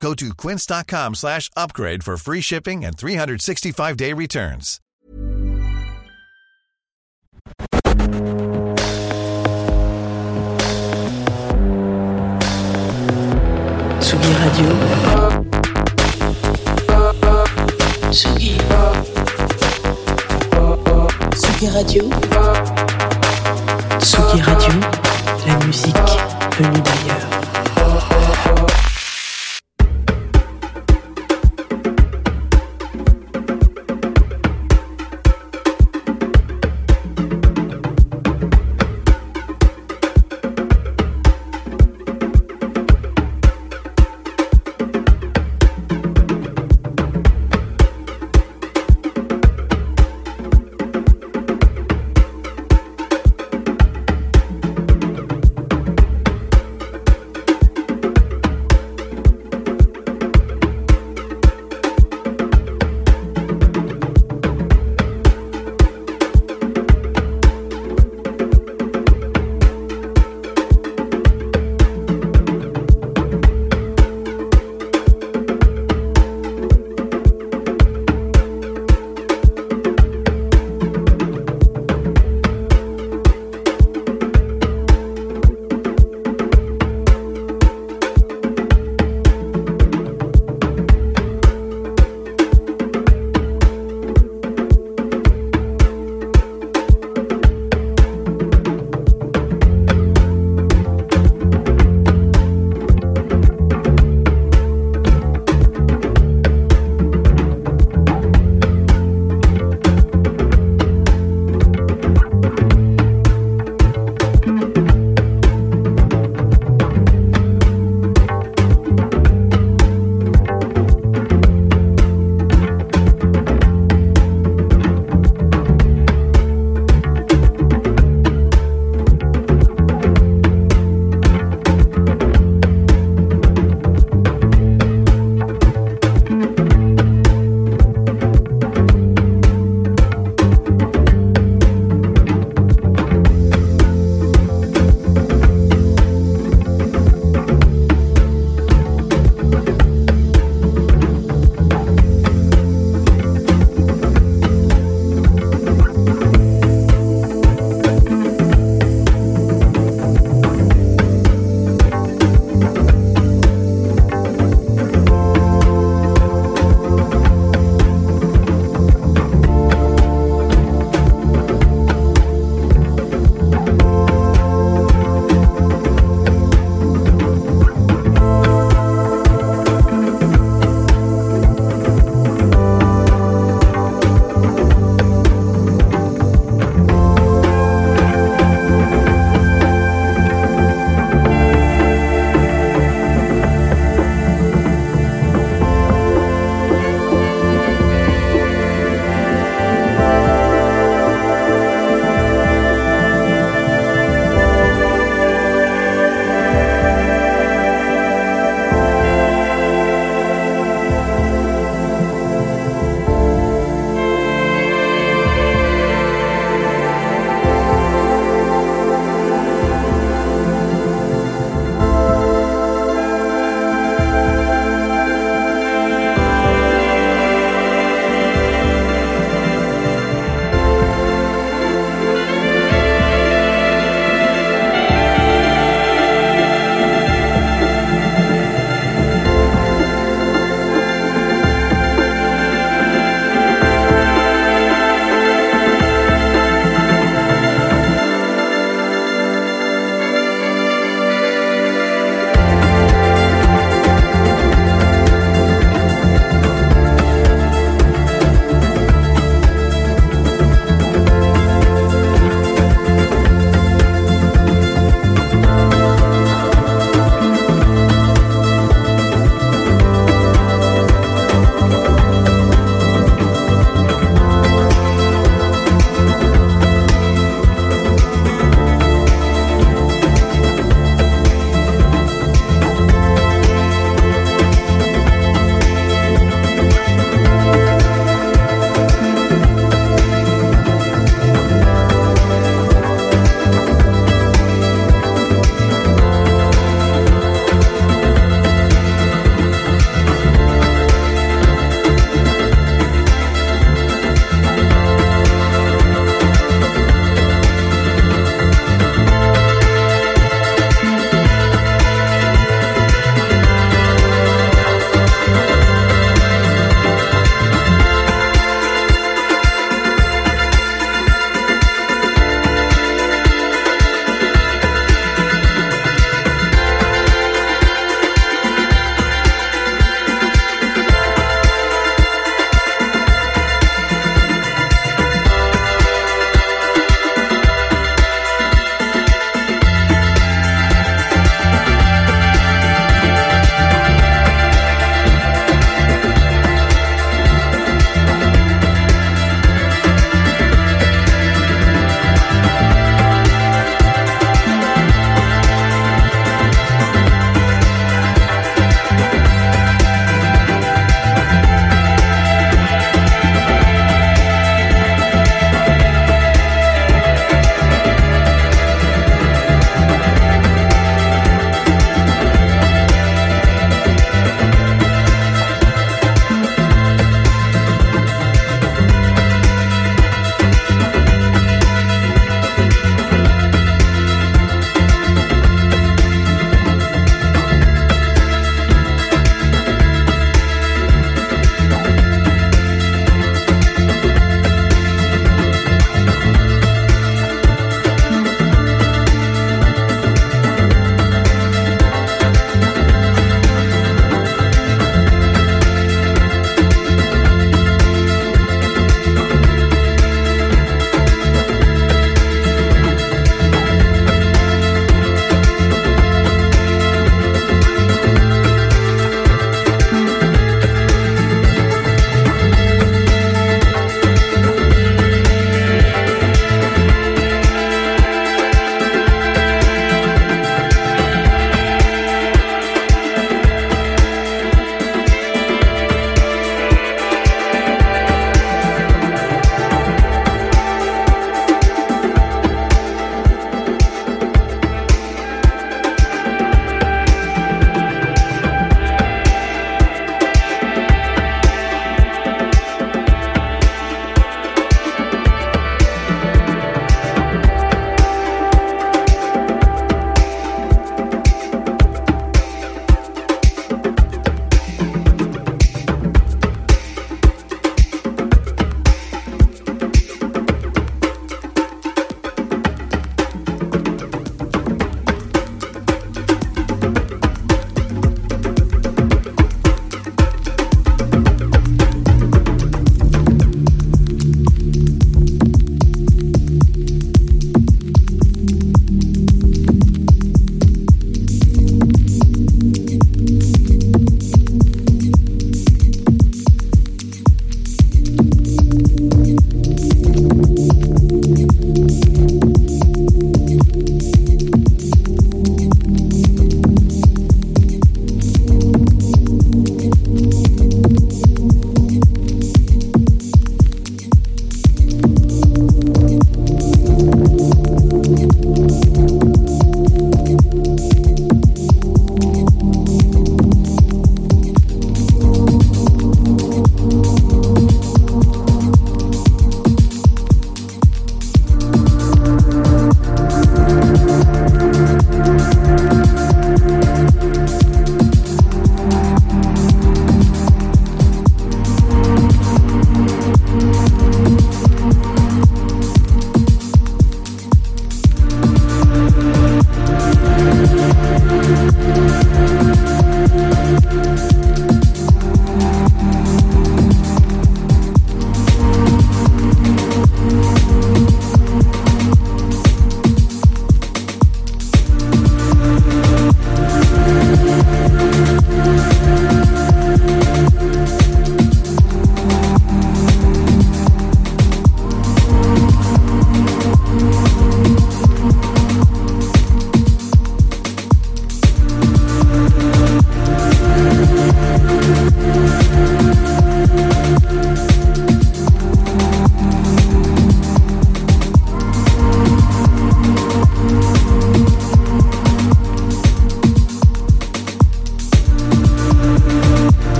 Go to quince.com slash upgrade for free shipping and 365-day returns. Tsugi Radio. Tsugi. Tsugi Radio. Tsugi Radio. La musique venue d'ailleurs.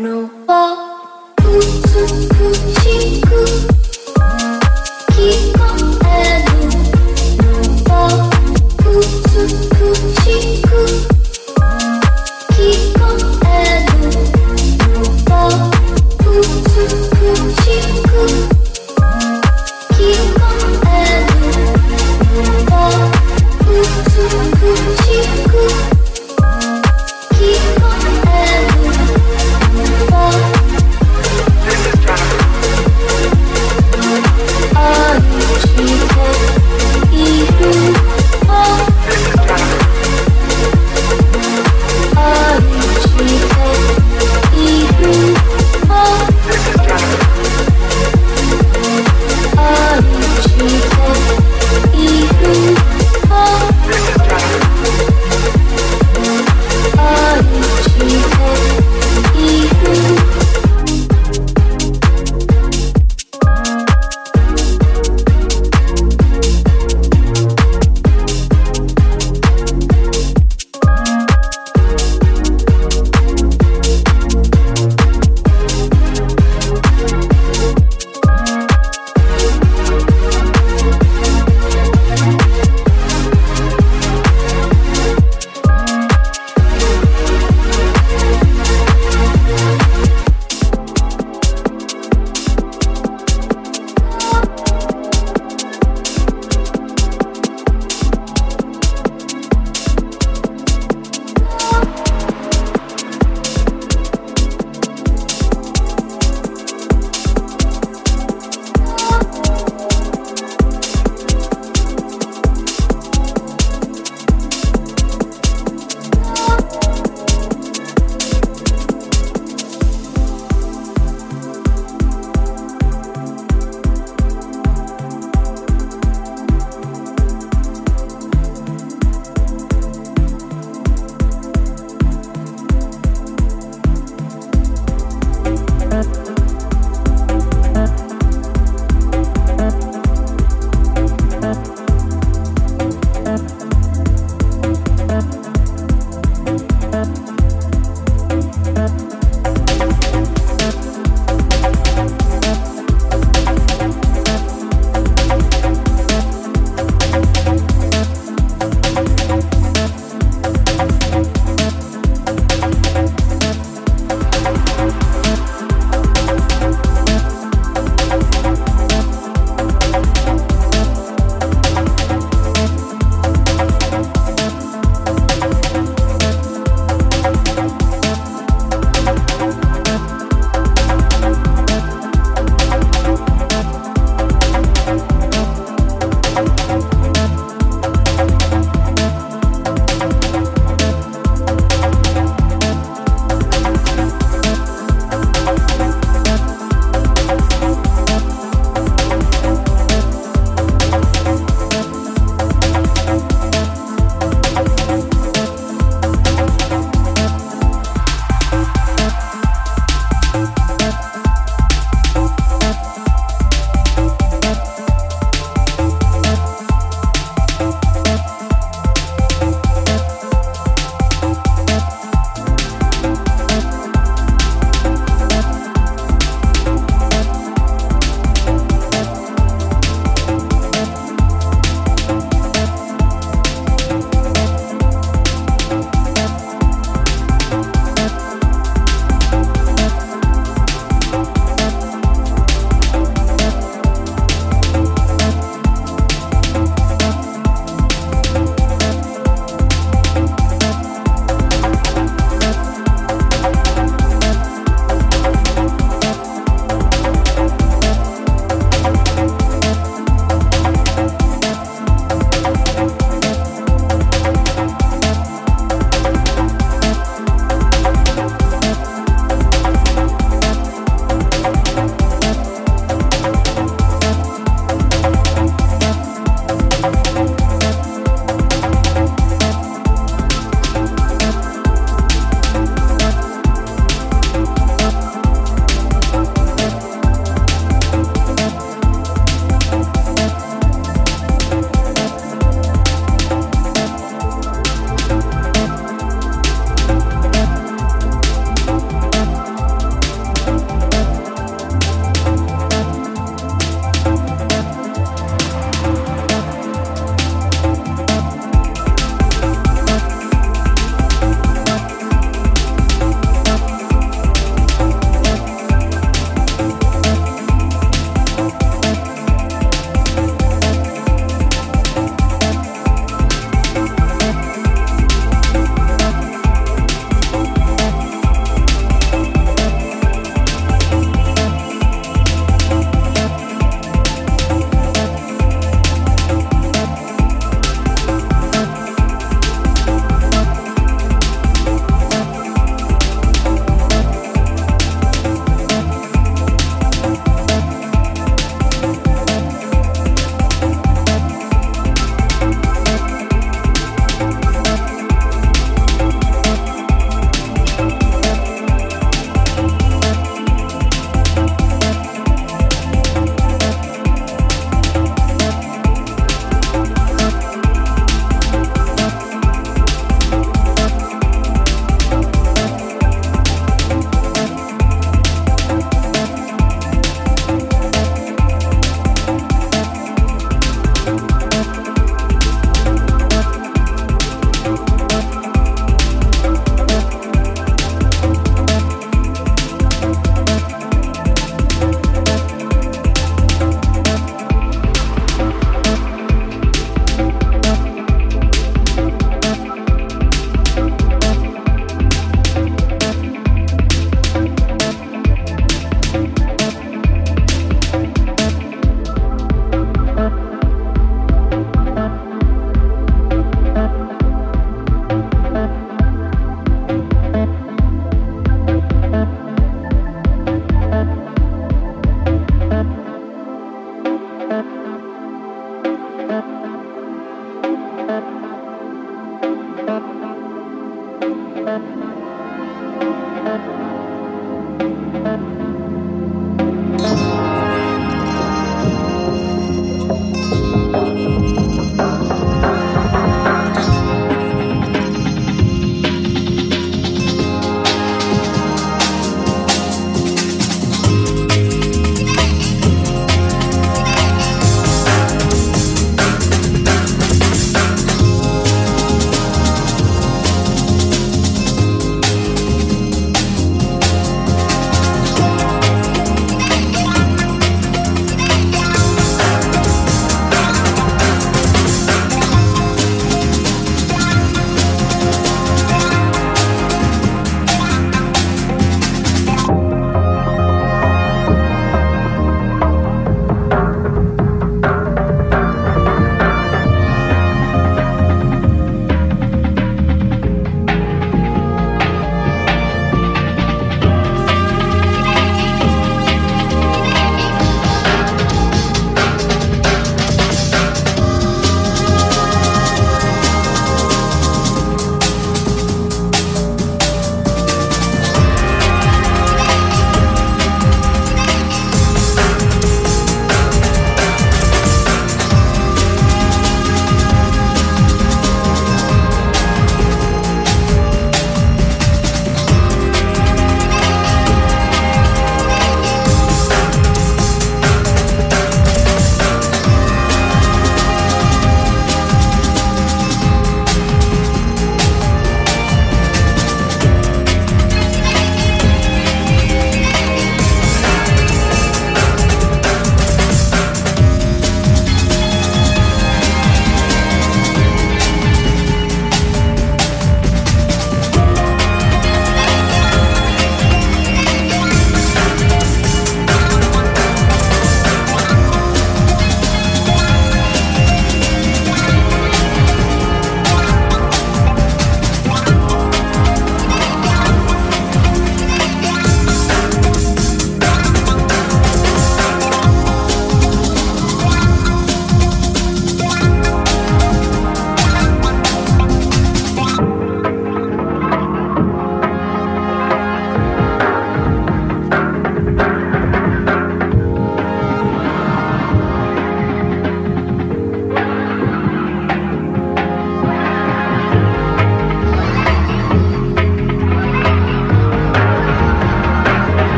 No.